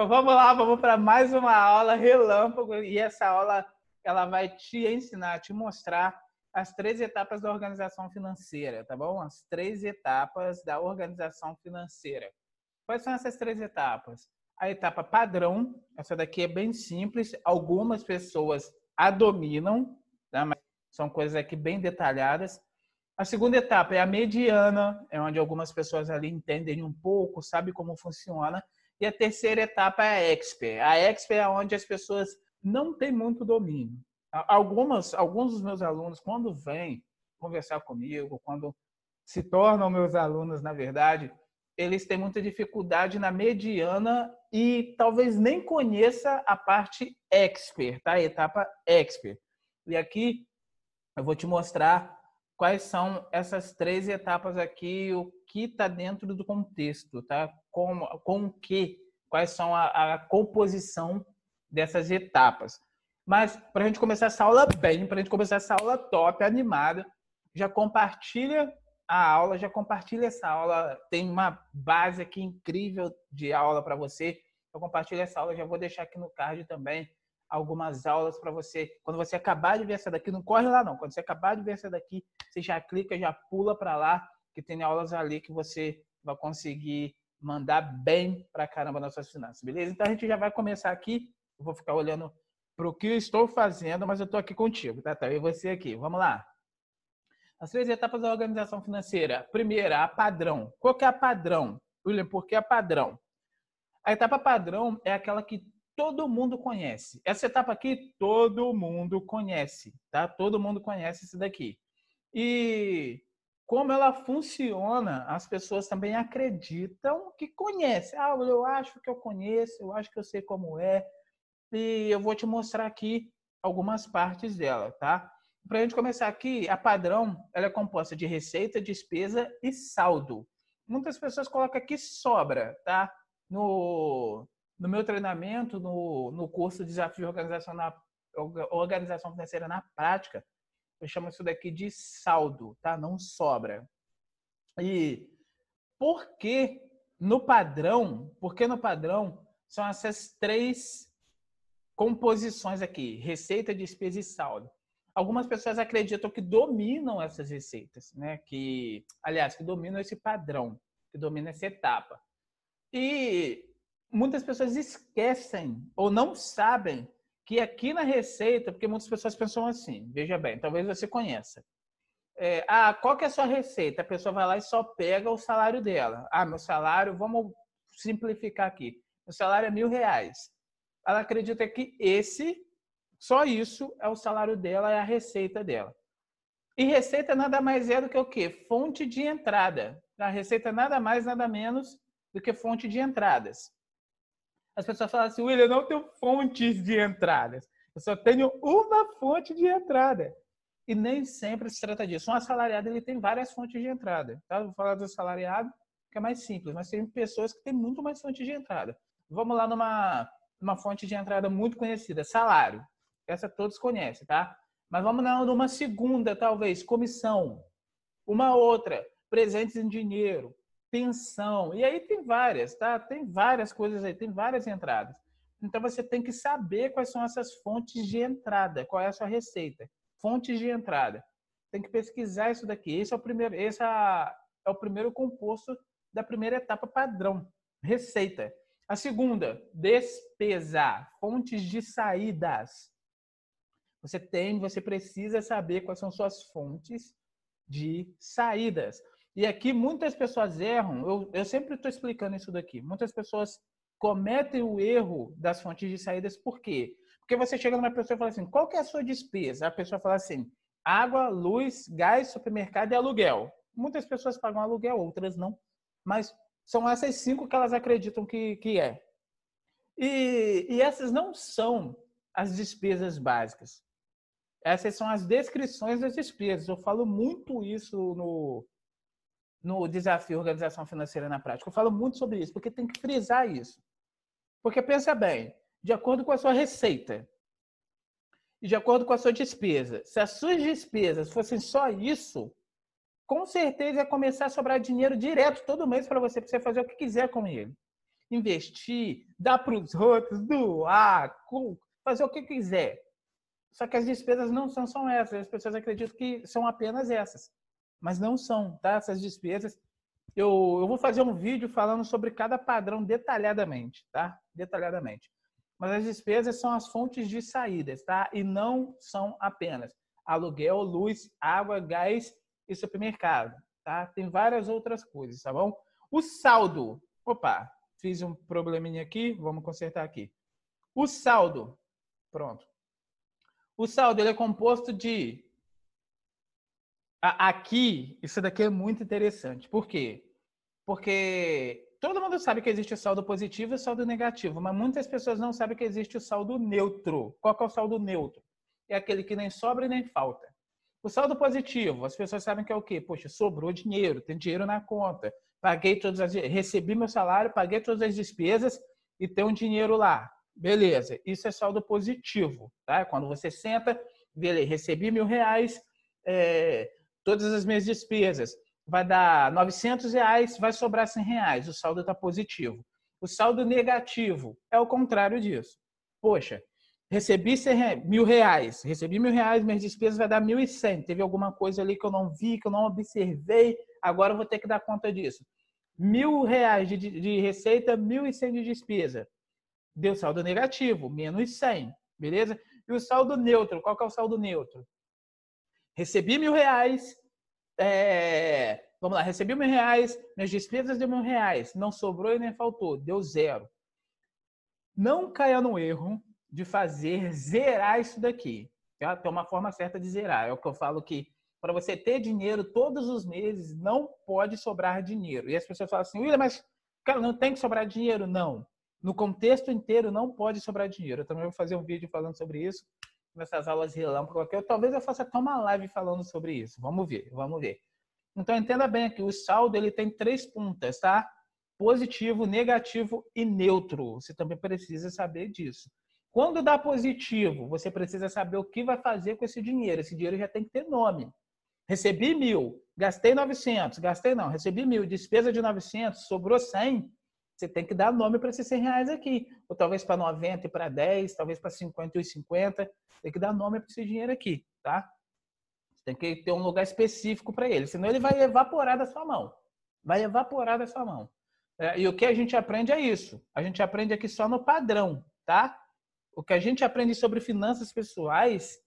Então vamos lá, vamos para mais uma aula relâmpago e essa aula ela vai te ensinar, te mostrar as três etapas da organização financeira, tá bom? As três etapas da organização financeira. Quais são essas três etapas? A etapa padrão, essa daqui é bem simples, algumas pessoas a dominam, tá? mas são coisas aqui bem detalhadas. A segunda etapa é a mediana, é onde algumas pessoas ali entendem um pouco, sabem como funciona. E a terceira etapa é a expert. A expert é onde as pessoas não têm muito domínio. Algumas, alguns dos meus alunos, quando vêm conversar comigo, quando se tornam meus alunos, na verdade, eles têm muita dificuldade na mediana e talvez nem conheça a parte expert, tá? A etapa expert. E aqui eu vou te mostrar quais são essas três etapas aqui, o que está dentro do contexto, tá? Com, com o que, quais são a, a composição dessas etapas. Mas para a gente começar essa aula bem, para a gente começar essa aula top, animada, já compartilha a aula, já compartilha essa aula. Tem uma base aqui incrível de aula para você. Eu compartilho essa aula, já vou deixar aqui no card também algumas aulas para você. Quando você acabar de ver essa daqui, não corre lá não. Quando você acabar de ver essa daqui, você já clica, já pula para lá, que tem aulas ali que você vai conseguir mandar bem para caramba nas suas finanças, beleza? Então a gente já vai começar aqui. Eu vou ficar olhando para o que eu estou fazendo, mas eu estou aqui contigo, tá? Tá, e você aqui. Vamos lá. As três etapas da organização financeira. Primeira, a padrão. Qual que é a padrão? William, por que a padrão? A etapa padrão é aquela que todo mundo conhece. Essa etapa aqui, todo mundo conhece, tá? Todo mundo conhece isso daqui. E como ela funciona, as pessoas também acreditam que conhecem. Ah, eu acho que eu conheço, eu acho que eu sei como é. E eu vou te mostrar aqui algumas partes dela, tá? Para a gente começar aqui, a padrão ela é composta de receita, despesa e saldo. Muitas pessoas colocam aqui sobra, tá? No, no meu treinamento, no, no curso Desafio Organização, na, Organização Financeira na Prática, eu chamo isso daqui de saldo, tá? Não sobra. E por que no padrão, porque no padrão são essas três composições aqui, receita, despesa e saldo algumas pessoas acreditam que dominam essas receitas, né? Que, aliás, que dominam esse padrão, que dominam essa etapa. E muitas pessoas esquecem ou não sabem que aqui na receita, porque muitas pessoas pensam assim, veja bem, talvez você conheça. É, ah, qual que é a sua receita? A pessoa vai lá e só pega o salário dela. Ah, meu salário, vamos simplificar aqui. Meu salário é mil reais. Ela acredita que esse só isso é o salário dela, é a receita dela. E receita nada mais é do que o quê? Fonte de entrada. A receita nada mais, nada menos do que fonte de entradas. As pessoas falam assim, William, eu não tenho fontes de entradas. Eu só tenho uma fonte de entrada. E nem sempre se trata disso. Um assalariado ele tem várias fontes de entrada. Tá? Vou falar do assalariado, que é mais simples, mas tem pessoas que têm muito mais fontes de entrada. Vamos lá numa, numa fonte de entrada muito conhecida, salário. Essa todos conhecem, tá? Mas vamos numa segunda, talvez, comissão. Uma outra, presentes em dinheiro, pensão. E aí tem várias, tá? Tem várias coisas aí, tem várias entradas. Então você tem que saber quais são essas fontes de entrada, qual é a sua receita. Fontes de entrada. Tem que pesquisar isso daqui. Esse é o primeiro, esse é o primeiro composto da primeira etapa padrão, receita. A segunda, despesa, fontes de saídas. Você tem, você precisa saber quais são suas fontes de saídas. E aqui muitas pessoas erram, eu, eu sempre estou explicando isso daqui. Muitas pessoas cometem o erro das fontes de saídas, por quê? Porque você chega numa pessoa e fala assim: qual que é a sua despesa? A pessoa fala assim: água, luz, gás, supermercado e aluguel. Muitas pessoas pagam aluguel, outras não. Mas são essas cinco que elas acreditam que, que é. E, e essas não são as despesas básicas. Essas são as descrições das despesas. Eu falo muito isso no, no desafio Organização Financeira na Prática. Eu falo muito sobre isso, porque tem que frisar isso. Porque pensa bem, de acordo com a sua receita e de acordo com a sua despesa, se as suas despesas fossem só isso, com certeza ia começar a sobrar dinheiro direto todo mês para você, para você fazer o que quiser com ele. investir, dar para os outros, doar, fazer o que quiser. Só que as despesas não são só essas. As pessoas acreditam que são apenas essas. Mas não são, tá? Essas despesas. Eu, eu vou fazer um vídeo falando sobre cada padrão detalhadamente, tá? Detalhadamente. Mas as despesas são as fontes de saídas, tá? E não são apenas aluguel, luz, água, gás e supermercado, tá? Tem várias outras coisas, tá bom? O saldo. Opa, fiz um probleminha aqui, vamos consertar aqui. O saldo. Pronto. O saldo ele é composto de. Aqui, isso daqui é muito interessante. Por quê? Porque todo mundo sabe que existe o saldo positivo e o saldo negativo, mas muitas pessoas não sabem que existe o saldo neutro. Qual é o saldo neutro? É aquele que nem sobra nem falta. O saldo positivo, as pessoas sabem que é o quê? Poxa, sobrou dinheiro, tem dinheiro na conta, paguei todas as, recebi meu salário, paguei todas as despesas e tem um dinheiro lá. Beleza, isso é saldo positivo, tá? Quando você senta, beleza, recebi mil reais, é, todas as minhas despesas, vai dar 900 reais, vai sobrar 100 reais, o saldo está positivo. O saldo negativo é o contrário disso. Poxa, recebi mil reais, recebi mil reais, minhas despesas vai dar mil e cem. Teve alguma coisa ali que eu não vi, que eu não observei, agora eu vou ter que dar conta disso. Mil reais de, de receita, mil e cem de despesa deu saldo negativo, menos 100, beleza? E o saldo neutro, qual que é o saldo neutro? Recebi mil reais, é... vamos lá, recebi mil reais, minhas despesas deu mil reais, não sobrou e nem faltou, deu zero. Não caia no erro de fazer zerar isso daqui. Tá? Tem uma forma certa de zerar. É o que eu falo que para você ter dinheiro todos os meses, não pode sobrar dinheiro. E as pessoas falam assim, William, mas cara, não tem que sobrar dinheiro? Não. No contexto inteiro não pode sobrar dinheiro. Eu também vou fazer um vídeo falando sobre isso nessas aulas relâmpago aqui. Talvez eu faça até uma live falando sobre isso. Vamos ver, vamos ver. Então entenda bem aqui, o saldo ele tem três pontas, tá? Positivo, negativo e neutro. Você também precisa saber disso. Quando dá positivo, você precisa saber o que vai fazer com esse dinheiro. Esse dinheiro já tem que ter nome. Recebi mil, gastei 900, gastei não, recebi mil, despesa de 900, sobrou 100, você tem que dar nome para esses 100 reais aqui. Ou talvez para 90 e para 10, talvez para 50 e 50. Tem que dar nome para esse dinheiro aqui, tá? Você tem que ter um lugar específico para ele, senão ele vai evaporar da sua mão. Vai evaporar da sua mão. É, e o que a gente aprende é isso. A gente aprende aqui só no padrão, tá? O que a gente aprende sobre finanças pessoais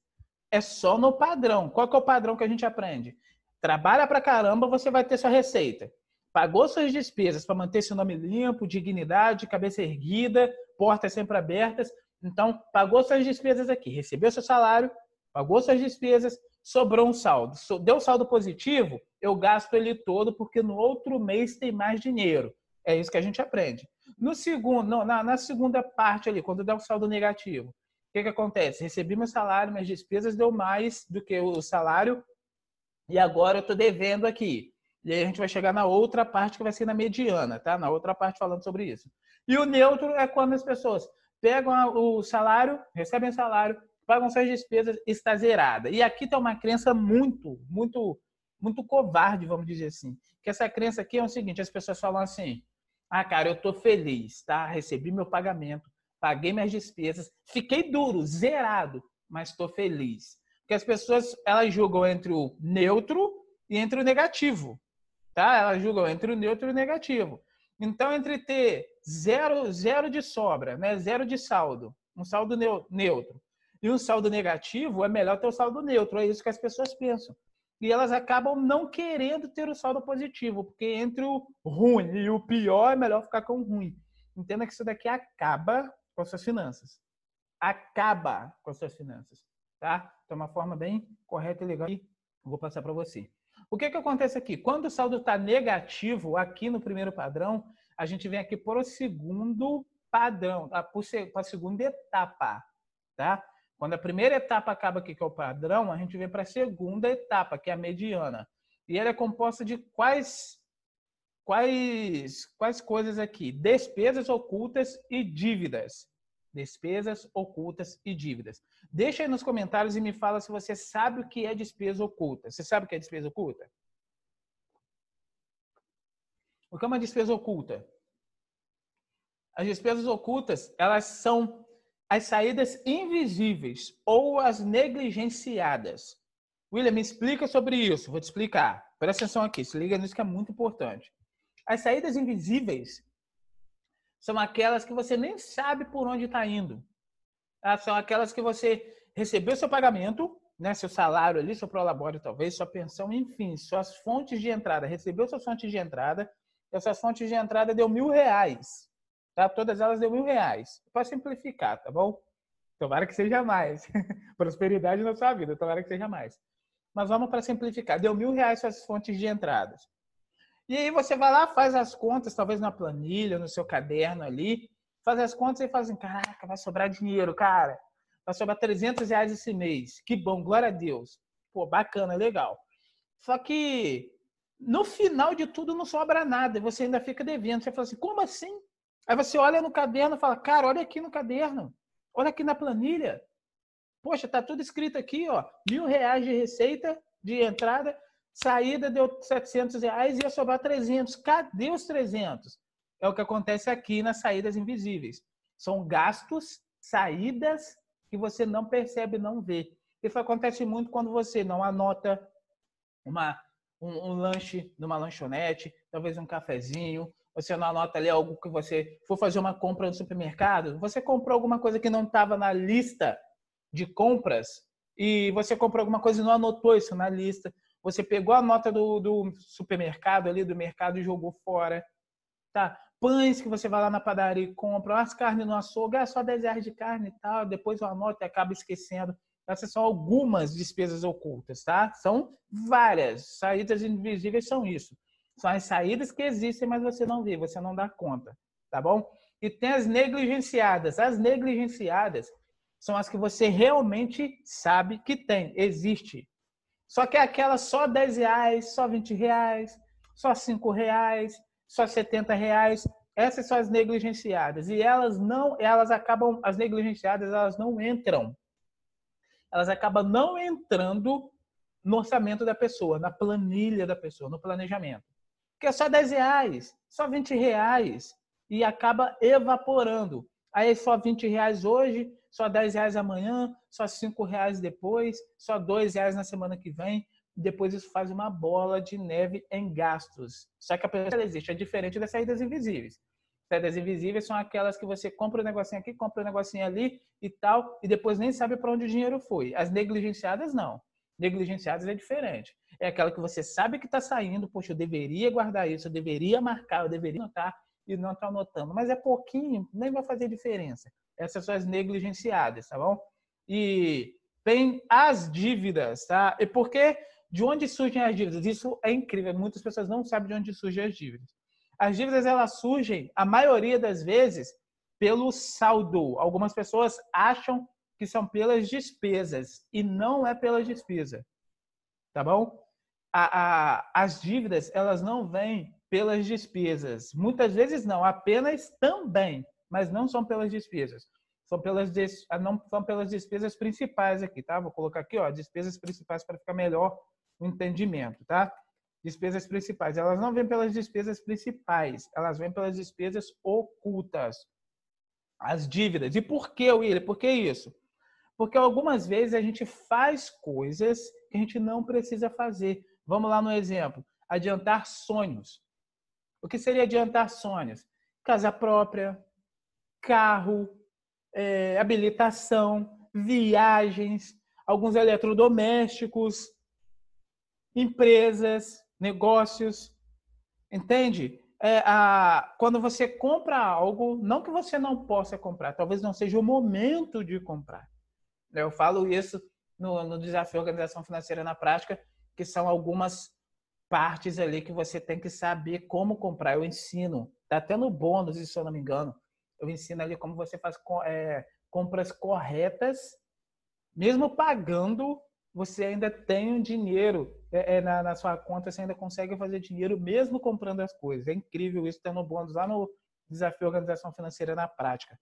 é só no padrão. Qual que é o padrão que a gente aprende? Trabalha pra caramba, você vai ter sua receita pagou suas despesas para manter seu nome limpo, dignidade, cabeça erguida, portas sempre abertas. Então, pagou suas despesas aqui, recebeu seu salário, pagou suas despesas, sobrou um saldo. Deu saldo positivo, eu gasto ele todo porque no outro mês tem mais dinheiro. É isso que a gente aprende. No segundo, não, na, na, segunda parte ali, quando dá um saldo negativo, o que, que acontece? Recebi meu salário, minhas despesas deu mais do que o salário e agora eu estou devendo aqui. E aí a gente vai chegar na outra parte que vai ser na mediana, tá? Na outra parte falando sobre isso. E o neutro é quando as pessoas pegam o salário, recebem o salário, pagam suas despesas, está zerada. E aqui tem uma crença muito, muito, muito covarde, vamos dizer assim. Que essa crença aqui é o seguinte: as pessoas falam assim, ah, cara, eu tô feliz, tá? Recebi meu pagamento, paguei minhas despesas, fiquei duro, zerado, mas estou feliz. Porque as pessoas elas julgam entre o neutro e entre o negativo tá? Elas julgam entre o neutro e o negativo. Então, entre ter zero, zero de sobra, né? zero de saldo, um saldo neutro, e um saldo negativo, é melhor ter o saldo neutro. É isso que as pessoas pensam. E elas acabam não querendo ter o saldo positivo, porque entre o ruim e o pior é melhor ficar com o ruim. Entenda que isso daqui acaba com as suas finanças. Acaba com as suas finanças. Tá? Então, uma forma bem correta e legal. E vou passar para você. O que, que acontece aqui? Quando o saldo está negativo, aqui no primeiro padrão, a gente vem aqui para o segundo padrão, tá? para a segunda etapa. Tá? Quando a primeira etapa acaba aqui, que é o padrão, a gente vem para a segunda etapa, que é a mediana. E ela é composta de quais, quais, quais coisas aqui? Despesas ocultas e dívidas despesas ocultas e dívidas. Deixa aí nos comentários e me fala se você sabe o que é despesa oculta. Você sabe o que é despesa oculta? O que é uma despesa oculta? As despesas ocultas, elas são as saídas invisíveis ou as negligenciadas. William, me explica sobre isso. Vou te explicar. Presta atenção aqui, se liga nisso que é muito importante. As saídas invisíveis são aquelas que você nem sabe por onde está indo. Elas são aquelas que você recebeu seu pagamento, né, seu salário ali, seu prolabore talvez, sua pensão, enfim, suas fontes de entrada. Recebeu suas fontes de entrada, essas fontes de entrada deu mil reais. Tá? Todas elas deu mil reais. Para simplificar, tá bom? Tomara que seja mais. Prosperidade na sua vida, tomara que seja mais. Mas vamos para simplificar. Deu mil reais suas fontes de entradas. E aí você vai lá, faz as contas, talvez na planilha, no seu caderno ali, faz as contas e fala assim, caraca, vai sobrar dinheiro, cara. Vai sobrar 300 reais esse mês. Que bom, glória a Deus. Pô, bacana, legal. Só que no final de tudo não sobra nada. Você ainda fica devendo. Você fala assim, como assim? Aí você olha no caderno e fala, cara, olha aqui no caderno. Olha aqui na planilha. Poxa, tá tudo escrito aqui, ó. Mil reais de receita de entrada, saída deu 700 reais e ia sobrar 300. Cadê os 300? É o que acontece aqui nas saídas invisíveis. São gastos, saídas que você não percebe, não vê. Isso acontece muito quando você não anota uma, um, um lanche numa lanchonete, talvez um cafezinho, você não anota ali algo que você for fazer uma compra no supermercado, você comprou alguma coisa que não estava na lista de compras e você comprou alguma coisa e não anotou isso na lista. Você pegou a nota do, do supermercado ali, do mercado e jogou fora. Tá? Pães que você vai lá na padaria e compra, as carnes no açougue, é só 10 reais de carne e tal, depois eu anoto e acaba esquecendo. Essas são algumas despesas ocultas, tá? São várias. Saídas invisíveis são isso. São as saídas que existem, mas você não vê, você não dá conta, tá bom? E tem as negligenciadas. As negligenciadas são as que você realmente sabe que tem, existe. Só que é aquela só 10 reais, só 20 reais, só 5 reais, só 70 reais. Essas são as negligenciadas. E elas não, elas acabam, as negligenciadas, elas não entram. Elas acabam não entrando no orçamento da pessoa, na planilha da pessoa, no planejamento. Porque é só 10 reais, só 20 reais. E acaba evaporando. Aí só 20 reais hoje, só 10 reais amanhã, só 5 reais depois, só 2 reais na semana que vem depois isso faz uma bola de neve em gastos. Só que a pessoa existe, é diferente das saídas invisíveis. Saídas invisíveis são aquelas que você compra um negocinho aqui, compra um negocinho ali e tal, e depois nem sabe para onde o dinheiro foi. As negligenciadas, não. Negligenciadas é diferente. É aquela que você sabe que está saindo, poxa, eu deveria guardar isso, eu deveria marcar, eu deveria anotar e não está anotando. Mas é pouquinho, nem vai fazer diferença. Essas são as negligenciadas, tá bom? E tem as dívidas, tá? E por que de onde surgem as dívidas? Isso é incrível. Muitas pessoas não sabem de onde surgem as dívidas. As dívidas elas surgem, a maioria das vezes, pelo saldo. Algumas pessoas acham que são pelas despesas e não é pelas despesas. Tá bom? A, a, as dívidas elas não vêm pelas despesas. Muitas vezes não, apenas também, mas não são pelas despesas. São pelas, não são pelas despesas principais aqui, tá? Vou colocar aqui, ó, despesas principais para ficar melhor entendimento, tá? Despesas principais. Elas não vêm pelas despesas principais, elas vêm pelas despesas ocultas. As dívidas. E por que, William? Por que isso? Porque algumas vezes a gente faz coisas que a gente não precisa fazer. Vamos lá no exemplo. Adiantar sonhos. O que seria adiantar sonhos? Casa própria, carro, é, habilitação, viagens, alguns eletrodomésticos, empresas, negócios. Entende? É, a, quando você compra algo, não que você não possa comprar, talvez não seja o momento de comprar. Eu falo isso no, no desafio Organização Financeira na Prática, que são algumas partes ali que você tem que saber como comprar. Eu ensino, tá até no bônus, se eu não me engano, eu ensino ali como você faz é, compras corretas, mesmo pagando você ainda tem um dinheiro é, é, na, na, sua conta, você ainda consegue fazer dinheiro mesmo comprando as coisas. É incrível isso, tendo bônus lá no Desafio Organização Financeira na Prática.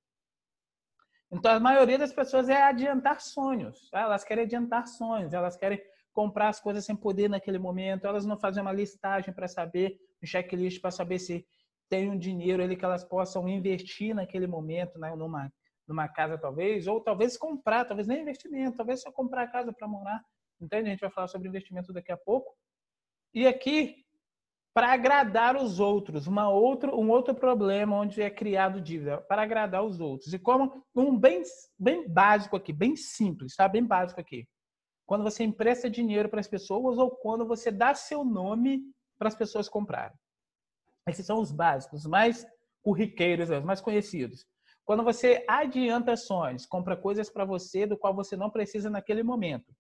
Então, a maioria das pessoas é adiantar sonhos. Tá? Elas querem adiantar sonhos, elas querem comprar as coisas sem poder naquele momento, elas não fazem uma listagem para saber, um checklist para saber se tenham dinheiro ali que elas possam investir naquele momento, né, numa, numa casa talvez, ou talvez comprar, talvez nem investimento, talvez só comprar casa para morar. Entende? A gente vai falar sobre investimento daqui a pouco. E aqui, para agradar os outros, uma outro, um outro problema onde é criado dívida, para agradar os outros. E como um bem, bem básico aqui, bem simples, tá? Bem básico aqui. Quando você empresta dinheiro para as pessoas ou quando você dá seu nome para as pessoas comprarem. Esses são os básicos, os mais corriqueiros, os mais conhecidos. Quando você adianta ações, compra coisas para você do qual você não precisa naquele momento.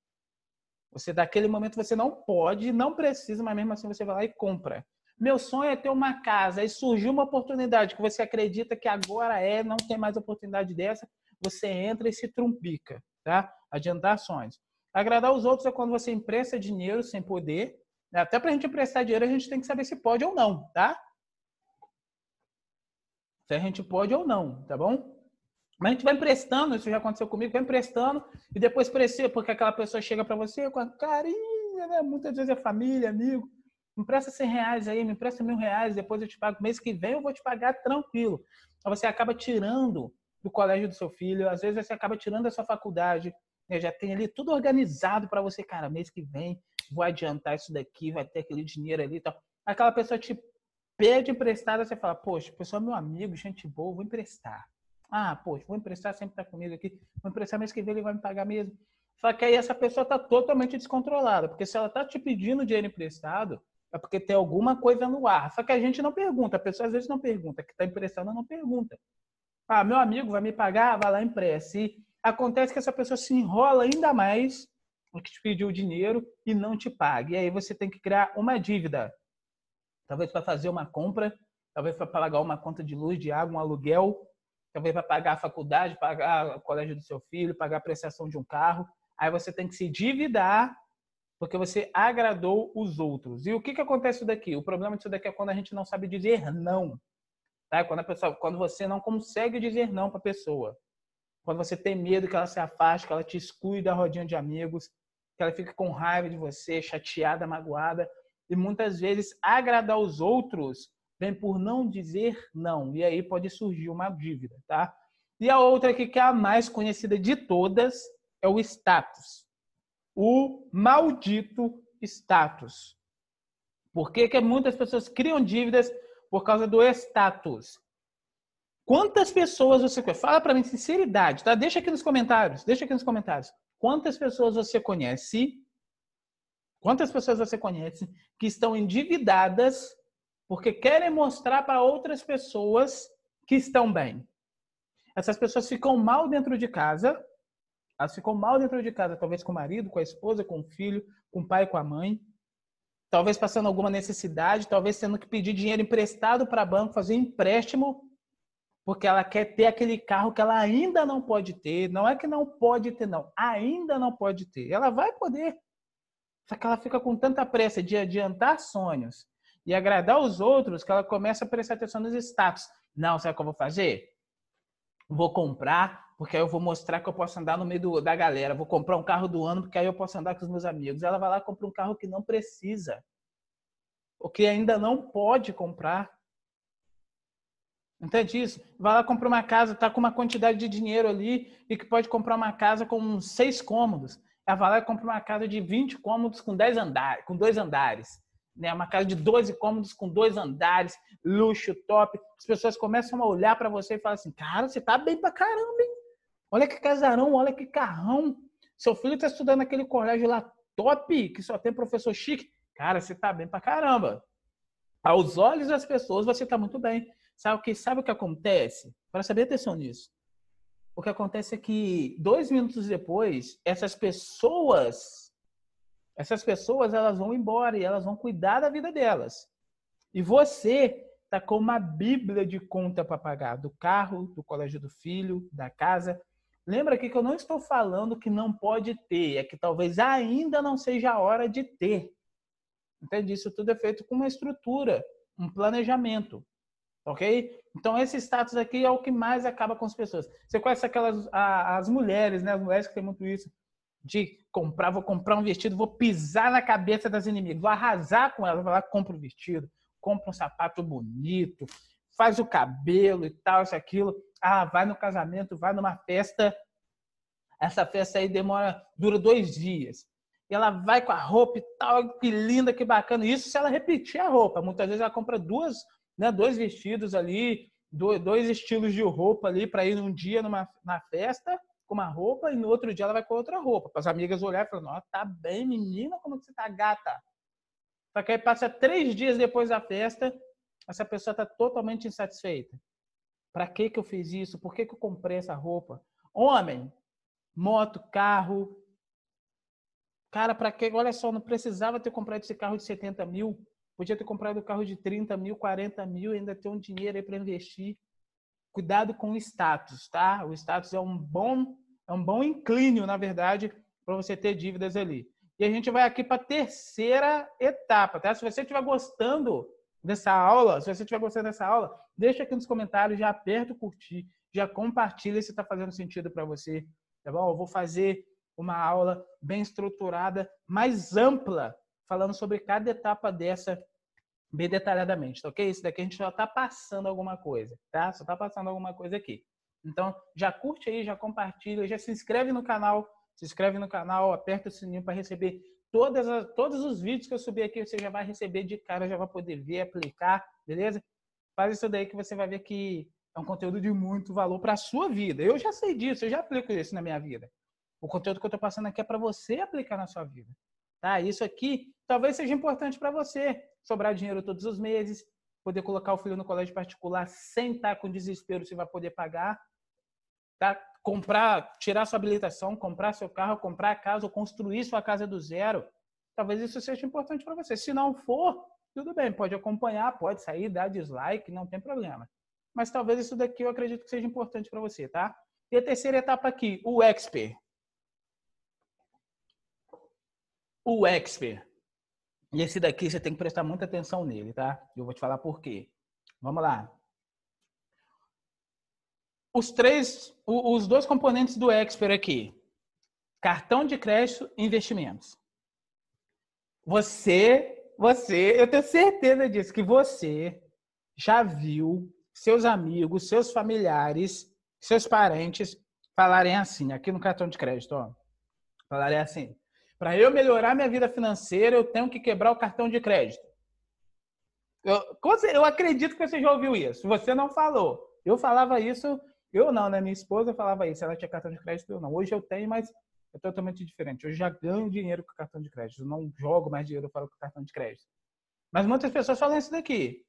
Você, daquele momento, você não pode, não precisa, mas mesmo assim você vai lá e compra. Meu sonho é ter uma casa. Aí surgiu uma oportunidade que você acredita que agora é, não tem mais oportunidade dessa. Você entra e se trumpica, tá? Adiantar ações. Agradar os outros é quando você empresta dinheiro sem poder. Até para a gente emprestar dinheiro, a gente tem que saber se pode ou não, tá? Se a gente pode ou não, tá bom? Mas a gente vai emprestando, isso já aconteceu comigo, vai emprestando e depois precisa, porque aquela pessoa chega para você com carinho, né? Muitas vezes é família, amigo. Me empresta 100 reais aí, me empresta mil reais, depois eu te pago. Mês que vem eu vou te pagar tranquilo. Então você acaba tirando do colégio do seu filho, às vezes você acaba tirando da sua faculdade, né? já tem ali tudo organizado para você, cara, mês que vem vou adiantar isso daqui, vai ter aquele dinheiro ali e tal. Aquela pessoa te pede emprestado, você fala, poxa, pessoa é meu amigo, gente boa, vou emprestar. Ah, poxa, vou emprestar, sempre tá comigo aqui, vou emprestar mês que vem, ele vai me pagar mesmo. Só que aí essa pessoa tá totalmente descontrolada, porque se ela tá te pedindo dinheiro emprestado, é porque tem alguma coisa no ar. Só que a gente não pergunta, a pessoa às vezes não pergunta, que tá emprestando não pergunta. Ah, meu amigo vai me pagar, vai lá empresta. E acontece que essa pessoa se enrola ainda mais o que te pediu o dinheiro e não te paga. E aí você tem que criar uma dívida talvez para fazer uma compra, talvez para pagar uma conta de luz, de água, um aluguel, talvez para pagar a faculdade, pagar o colégio do seu filho, pagar a prestação de um carro. Aí você tem que se endividar porque você agradou os outros. E o que, que acontece daqui? O problema disso daqui é quando a gente não sabe dizer não. Tá? Quando, a pessoa, quando você não consegue dizer não para a pessoa. Quando você tem medo que ela se afaste, que ela te exclui da rodinha de amigos, que ela fique com raiva de você, chateada, magoada e muitas vezes agradar os outros vem por não dizer não. E aí pode surgir uma dívida, tá? E a outra aqui, que é a mais conhecida de todas, é o status. O maldito status. Por que, que muitas pessoas criam dívidas por causa do status? Quantas pessoas você conhece? Fala para mim, sinceridade, tá? Deixa aqui nos comentários. Deixa aqui nos comentários. Quantas pessoas você conhece Quantas pessoas você conhece que estão endividadas porque querem mostrar para outras pessoas que estão bem? Essas pessoas ficam mal dentro de casa, elas ficam mal dentro de casa, talvez com o marido, com a esposa, com o filho, com o pai, com a mãe, talvez passando alguma necessidade, talvez tendo que pedir dinheiro emprestado para banco, fazer empréstimo, porque ela quer ter aquele carro que ela ainda não pode ter. Não é que não pode ter, não, ainda não pode ter. Ela vai poder, só que ela fica com tanta pressa de adiantar sonhos e agradar os outros que ela começa a prestar atenção nos status. Não, sabe o que eu vou fazer? Vou comprar, porque aí eu vou mostrar que eu posso andar no meio do, da galera. Vou comprar um carro do ano, porque aí eu posso andar com os meus amigos. Ela vai lá e compra um carro que não precisa. O que ainda não pode comprar. Entende isso? Vai lá comprar uma casa, tá com uma quantidade de dinheiro ali e que pode comprar uma casa com seis cômodos. Ela vai lá e compra uma casa de 20 cômodos com 10 andares, com dois andares. Né? Uma casa de 12 cômodos com dois andares, luxo, top. As pessoas começam a olhar para você e falam assim: cara, você tá bem pra caramba, hein? Olha que casarão, olha que carrão. Seu filho tá estudando naquele colégio lá top, que só tem professor chique. Cara, você tá bem pra caramba. Aos olhos das pessoas, você tá muito bem. Sabe o que, sabe o que acontece? Para saber atenção nisso o que acontece é que dois minutos depois, essas pessoas, essas pessoas, elas vão embora e elas vão cuidar da vida delas. E você tá com uma bíblia de conta para pagar do carro, do colégio do filho, da casa. Lembra aqui que eu não estou falando que não pode ter, é que talvez ainda não seja a hora de ter. Entende? Isso tudo é feito com uma estrutura, um planejamento. Ok? Então, esse status aqui é o que mais acaba com as pessoas. Você conhece aquelas as mulheres, né? As mulheres que têm muito isso de comprar, vou comprar um vestido, vou pisar na cabeça das inimigas, vou arrasar com elas, vou lá, compra um vestido, compra um sapato bonito, faz o cabelo e tal, isso, aquilo. Ah, vai no casamento, vai numa festa. Essa festa aí demora, dura dois dias. E ela vai com a roupa e tal, que linda, que bacana. Isso se ela repetir a roupa. Muitas vezes ela compra duas, né, dois vestidos ali, dois estilos de roupa ali para ir um dia numa na festa com uma roupa e no outro dia ela vai com outra roupa. Para as amigas olharem e falar, tá bem, menina, como que você tá gata? Só que aí passa três dias depois da festa, essa pessoa está totalmente insatisfeita. Para que que eu fiz isso? Por que que eu comprei essa roupa? Homem, moto, carro. Cara, para que? Olha só, não precisava ter comprado esse carro de 70 mil. Podia ter comprado um carro de 30 mil, 40 mil, ainda ter um dinheiro aí para investir. Cuidado com o status, tá? O status é um bom, é um bom inclínio, na verdade, para você ter dívidas ali. E a gente vai aqui para a terceira etapa, tá? Se você estiver gostando dessa aula, se você estiver gostando dessa aula, deixa aqui nos comentários, já aperta o curtir, já compartilha se está fazendo sentido para você, tá bom? Eu vou fazer uma aula bem estruturada, mais ampla, falando sobre cada etapa dessa bem detalhadamente, tá ok? Isso daqui a gente só está passando alguma coisa, tá? Só está passando alguma coisa aqui. Então, já curte aí, já compartilha, já se inscreve no canal se inscreve no canal, aperta o sininho para receber todas as, todos os vídeos que eu subir aqui, você já vai receber de cara, já vai poder ver, aplicar, beleza? Faz isso daí que você vai ver que é um conteúdo de muito valor para a sua vida. Eu já sei disso, eu já aplico isso na minha vida. O conteúdo que eu estou passando aqui é para você aplicar na sua vida. Tá? Isso aqui talvez seja importante para você. Sobrar dinheiro todos os meses, poder colocar o filho no colégio particular sem estar com desespero se vai poder pagar. Tá? comprar, tirar sua habilitação, comprar seu carro, comprar a casa ou construir sua casa do zero, talvez isso seja importante para você. Se não for, tudo bem, pode acompanhar, pode sair, dar dislike, não tem problema. Mas talvez isso daqui eu acredito que seja importante para você, tá? E a terceira etapa aqui, o expert. O expert. E esse daqui você tem que prestar muita atenção nele, tá? Eu vou te falar por quê. Vamos lá os três, os dois componentes do Expert aqui: cartão de crédito e investimentos. Você, você, eu tenho certeza disso, que você já viu seus amigos, seus familiares, seus parentes falarem assim, aqui no cartão de crédito, ó. Falarem assim: para eu melhorar minha vida financeira, eu tenho que quebrar o cartão de crédito. Eu, eu acredito que você já ouviu isso. Você não falou. Eu falava isso eu não, né? Minha esposa falava isso, ela tinha cartão de crédito, eu não. Hoje eu tenho, mas é totalmente diferente. Hoje já ganho dinheiro com cartão de crédito, eu não jogo mais dinheiro fora com cartão de crédito. Mas muitas pessoas falam isso daqui.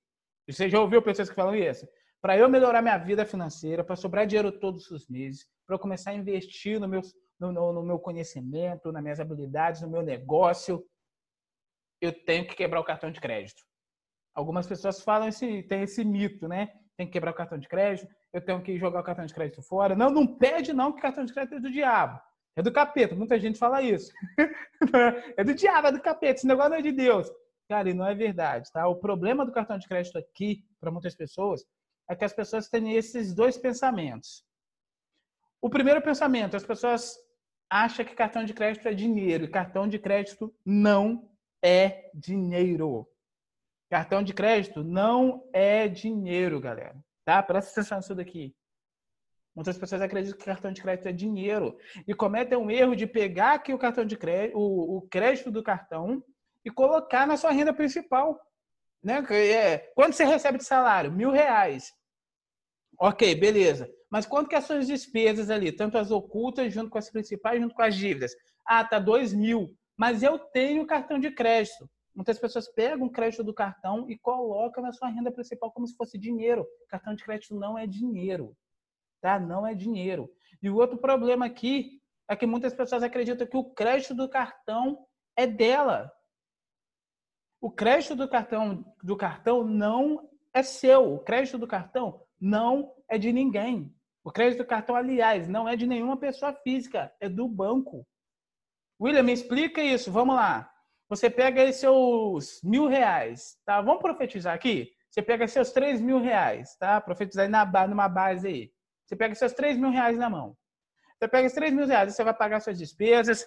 Você já ouviu pessoas que falam isso? Para eu melhorar minha vida financeira, para sobrar dinheiro todos os meses, para eu começar a investir no meu, no, no, no meu conhecimento, nas minhas habilidades, no meu negócio, eu tenho que quebrar o cartão de crédito. Algumas pessoas falam esse, tem esse mito, né? Tem que quebrar o cartão de crédito, eu tenho que jogar o cartão de crédito fora. Não, não pede não, que cartão de crédito é do diabo. É do capeta. Muita gente fala isso. é do diabo, é do capeta. Esse negócio não é de Deus. Cara, e não é verdade, tá? O problema do cartão de crédito aqui, para muitas pessoas, é que as pessoas têm esses dois pensamentos. O primeiro pensamento, as pessoas acham que cartão de crédito é dinheiro. E cartão de crédito não é dinheiro. Cartão de crédito não é dinheiro, galera. Tá? Presta atenção nisso daqui. Muitas pessoas acreditam que cartão de crédito é dinheiro e cometem um erro de pegar aqui o cartão de crédito, o, o crédito do cartão e colocar na sua renda principal. Né? É, quando você recebe de salário? Mil reais. Ok, beleza. Mas quanto que é as suas despesas ali? Tanto as ocultas, junto com as principais, junto com as dívidas? Ah, tá dois mil. Mas eu tenho cartão de crédito. Muitas pessoas pegam o crédito do cartão e colocam na sua renda principal como se fosse dinheiro. Cartão de crédito não é dinheiro, tá? Não é dinheiro. E o outro problema aqui é que muitas pessoas acreditam que o crédito do cartão é dela. O crédito do cartão do cartão não é seu. O crédito do cartão não é de ninguém. O crédito do cartão, aliás, não é de nenhuma pessoa física, é do banco. William, me explica isso. Vamos lá. Você pega aí seus mil reais, tá? Vamos profetizar aqui? Você pega seus três mil reais, tá? Profetizar na, numa base aí. Você pega seus três mil reais na mão. Você pega esses três mil reais, você vai pagar suas despesas,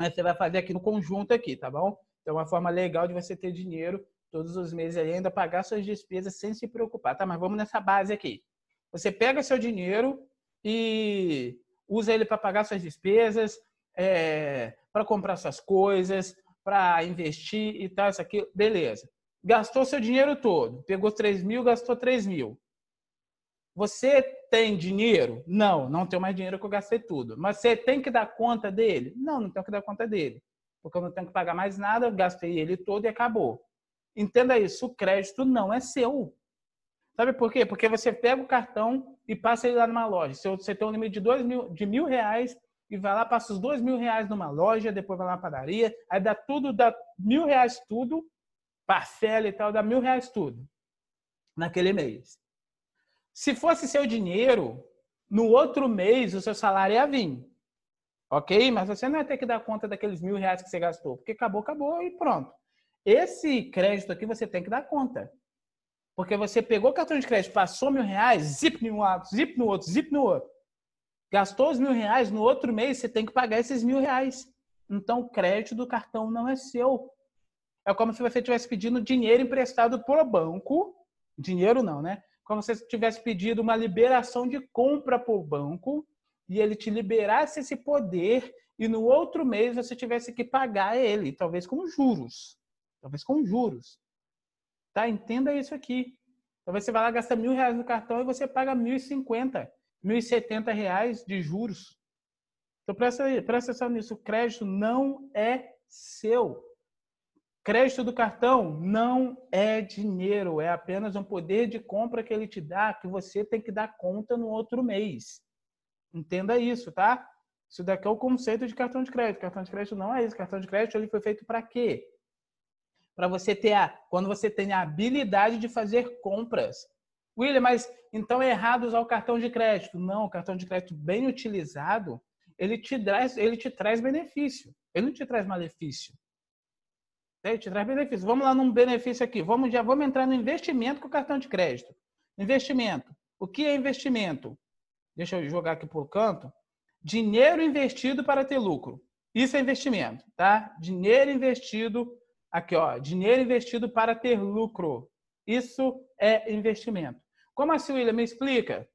aí você vai fazer aqui no conjunto aqui, tá bom? Então, é uma forma legal de você ter dinheiro todos os meses aí, ainda pagar suas despesas sem se preocupar, tá? Mas vamos nessa base aqui. Você pega seu dinheiro e usa ele para pagar suas despesas, é, para comprar suas coisas, para investir e tal, isso aqui, beleza. Gastou seu dinheiro todo, pegou 3 mil, gastou 3 mil. Você tem dinheiro? Não, não tenho mais dinheiro que eu gastei tudo. Mas você tem que dar conta dele? Não, não tenho que dar conta dele. Porque eu não tenho que pagar mais nada, eu gastei ele todo e acabou. Entenda isso, o crédito não é seu. Sabe por quê? Porque você pega o cartão e passa ele lá numa loja. Se você tem um limite de, dois mil, de mil reais e vai lá, passa os dois mil reais numa loja, depois vai lá na padaria, aí dá tudo, dá mil reais tudo, parcela e tal, dá mil reais tudo naquele mês. Se fosse seu dinheiro, no outro mês o seu salário ia vir. Ok? Mas você não ia ter que dar conta daqueles mil reais que você gastou, porque acabou, acabou e pronto. Esse crédito aqui você tem que dar conta. Porque você pegou o cartão de crédito, passou mil reais, zip no outro, zip no outro, zip no outro. Gastou os mil reais, no outro mês você tem que pagar esses mil reais. Então o crédito do cartão não é seu. É como se você estivesse pedindo dinheiro emprestado por banco. Dinheiro não, né? Como se você tivesse pedido uma liberação de compra para o banco e ele te liberasse esse poder e no outro mês você tivesse que pagar ele, talvez com juros. Talvez com juros. Tá? Entenda isso aqui. Talvez você vai lá gastar mil reais no cartão e você paga mil e cinquenta, mil e setenta reais de juros. Então presta, presta atenção nisso. O crédito não é seu. Crédito do cartão não é dinheiro, é apenas um poder de compra que ele te dá, que você tem que dar conta no outro mês. Entenda isso, tá? Isso daqui é o conceito de cartão de crédito. Cartão de crédito não é isso. Cartão de crédito ele foi feito para quê? Para você ter a, quando você tem a habilidade de fazer compras. William, mas então é errado usar o cartão de crédito? Não, o cartão de crédito bem utilizado, ele te traz, ele te traz benefício. Ele não te traz malefício. Ele te traz benefício. Vamos lá num benefício aqui. Vamos já vamos entrar no investimento com o cartão de crédito. Investimento. O que é investimento? Deixa eu jogar aqui por canto. Dinheiro investido para ter lucro. Isso é investimento, tá? Dinheiro investido aqui, ó. Dinheiro investido para ter lucro. Isso é investimento. Como assim, William? Me explica.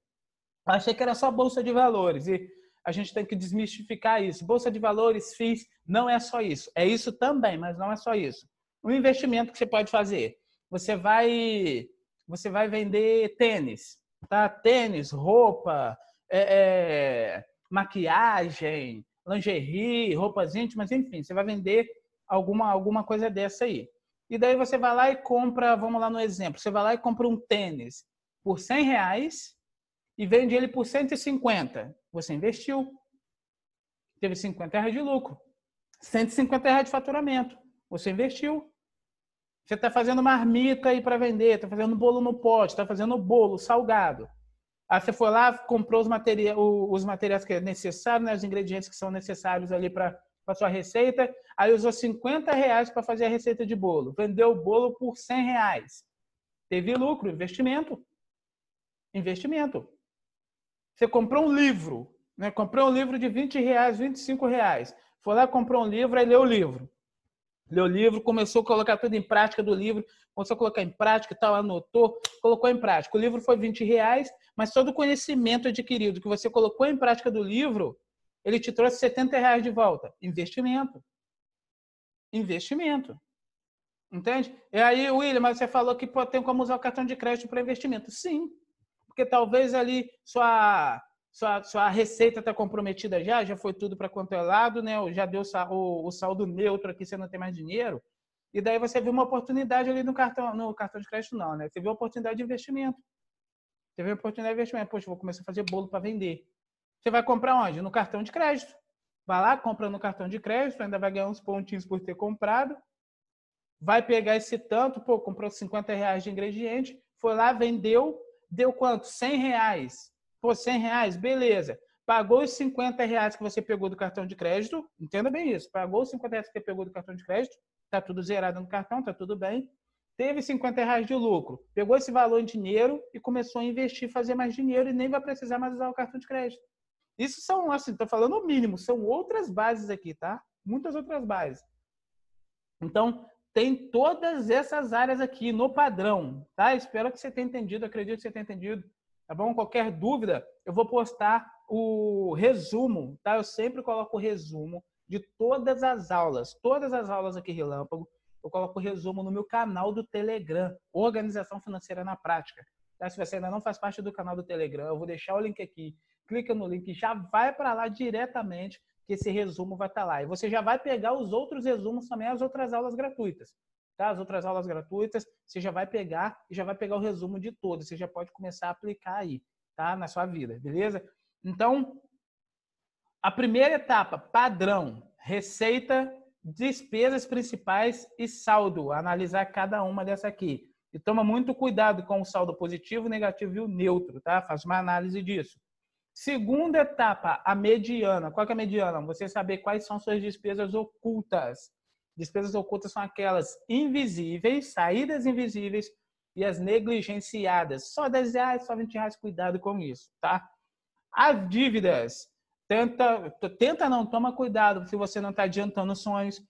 Achei que era só bolsa de valores e a gente tem que desmistificar isso. Bolsa de valores, FIIs, não é só isso. É isso também, mas não é só isso. Um investimento que você pode fazer. Você vai, você vai vender tênis, tá? Tênis, roupa, é, é, maquiagem, lingerie, roupas íntimas, enfim, você vai vender alguma, alguma coisa dessa aí. E daí você vai lá e compra, vamos lá no exemplo, você vai lá e compra um tênis por 100 reais e vende ele por 150. Você investiu, teve 50 reais de lucro, 150 reais de faturamento, você investiu. Você está fazendo marmita aí para vender, está fazendo bolo no pote, está fazendo bolo salgado. Aí você foi lá, comprou os, materiais, os materiais que é necessário, né, os ingredientes que são necessários ali para a sua receita. Aí usou 50 reais para fazer a receita de bolo. Vendeu o bolo por 100 reais. Teve lucro, investimento. Investimento. Você comprou um livro, né? comprou um livro de 20 reais, 25 reais. Foi lá, comprou um livro, aí leu o livro. Leu o livro, começou a colocar tudo em prática do livro, começou a colocar em prática e tal, anotou, colocou em prática. O livro foi 20 reais, mas todo o conhecimento adquirido que você colocou em prática do livro, ele te trouxe 70 reais de volta. Investimento. Investimento. Entende? E aí, William, mas você falou que pode ter como usar o cartão de crédito para investimento. Sim. Porque talvez ali sua, sua, sua receita está comprometida já, já foi tudo para quanto é lado, né? Já deu o, o saldo neutro aqui, você não tem mais dinheiro. E daí você viu uma oportunidade ali no cartão, no cartão de crédito, não, né? Você viu uma oportunidade de investimento. Teve uma oportunidade de investimento. Poxa, vou começar a fazer bolo para vender. Você vai comprar onde? No cartão de crédito. Vai lá, compra no cartão de crédito, ainda vai ganhar uns pontinhos por ter comprado. Vai pegar esse tanto, pô, comprou 50 reais de ingrediente, foi lá, vendeu, deu quanto? 100 reais. Pô, 100 reais, beleza. Pagou os 50 reais que você pegou do cartão de crédito, entenda bem isso. Pagou os 50 reais que você pegou do cartão de crédito, tá tudo zerado no cartão, tá tudo bem teve 50 reais de lucro, pegou esse valor em dinheiro e começou a investir, fazer mais dinheiro e nem vai precisar mais usar o cartão de crédito. Isso são, assim, estou falando o mínimo, são outras bases aqui, tá? Muitas outras bases. Então, tem todas essas áreas aqui no padrão, tá? Espero que você tenha entendido, acredito que você tenha entendido, tá bom? Qualquer dúvida, eu vou postar o resumo, tá? Eu sempre coloco o resumo de todas as aulas, todas as aulas aqui Relâmpago, eu coloco o resumo no meu canal do Telegram, Organização Financeira na Prática. Tá? Se você ainda não faz parte do canal do Telegram, eu vou deixar o link aqui, clica no link, já vai para lá diretamente que esse resumo vai estar tá lá. E você já vai pegar os outros resumos também, as outras aulas gratuitas. Tá? As outras aulas gratuitas, você já vai pegar e já vai pegar o resumo de todas. Você já pode começar a aplicar aí, tá? Na sua vida, beleza? Então, a primeira etapa, padrão, receita, despesas principais e saldo. Analisar cada uma dessa aqui. E toma muito cuidado com o saldo positivo, negativo e o neutro, tá? Faz uma análise disso. Segunda etapa, a mediana. Qual é a mediana? Você saber quais são suas despesas ocultas. Despesas ocultas são aquelas invisíveis, saídas invisíveis e as negligenciadas. Só 10 reais, só 20 reais, cuidado com isso, tá? As dívidas. Tenta, tenta não, toma cuidado se você não está adiantando sonhos,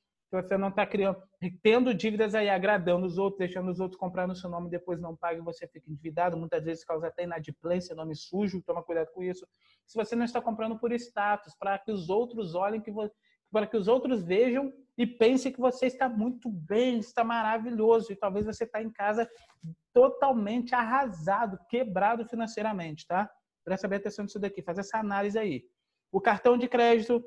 se você não está criando, tendo dívidas aí, agradando os outros, deixando os outros comprar no seu nome, depois não paga e você fica endividado, muitas vezes causa até inadimplência, nome sujo, toma cuidado com isso. Se você não está comprando por status, para que os outros olhem, que para que os outros vejam e pensem que você está muito bem, está maravilhoso, e talvez você está em casa totalmente arrasado, quebrado financeiramente, tá? Presta bem atenção nisso daqui, faz essa análise aí. O cartão de crédito,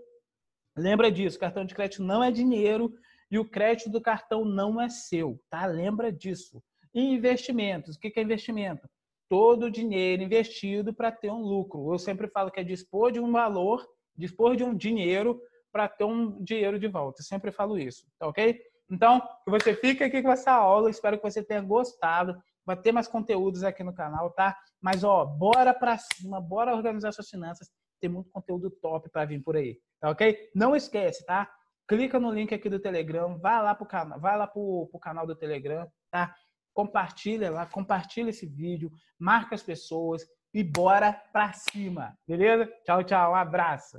Lembra disso, cartão de crédito não é dinheiro e o crédito do cartão não é seu, tá? Lembra disso. E investimentos, o que é investimento? Todo o dinheiro investido para ter um lucro. Eu sempre falo que é dispor de um valor, dispor de um dinheiro para ter um dinheiro de volta. Eu sempre falo isso, tá ok? Então, que você fique aqui com essa aula. Espero que você tenha gostado. Vai ter mais conteúdos aqui no canal, tá? Mas, ó, bora para cima, bora organizar suas finanças. Tem muito conteúdo top para vir por aí. Tá ok? Não esquece, tá? Clica no link aqui do Telegram, vai lá pro canal, vai lá pro, pro canal do Telegram, tá? Compartilha lá, compartilha esse vídeo, marca as pessoas e bora pra cima, beleza? Tchau, tchau, um abraço.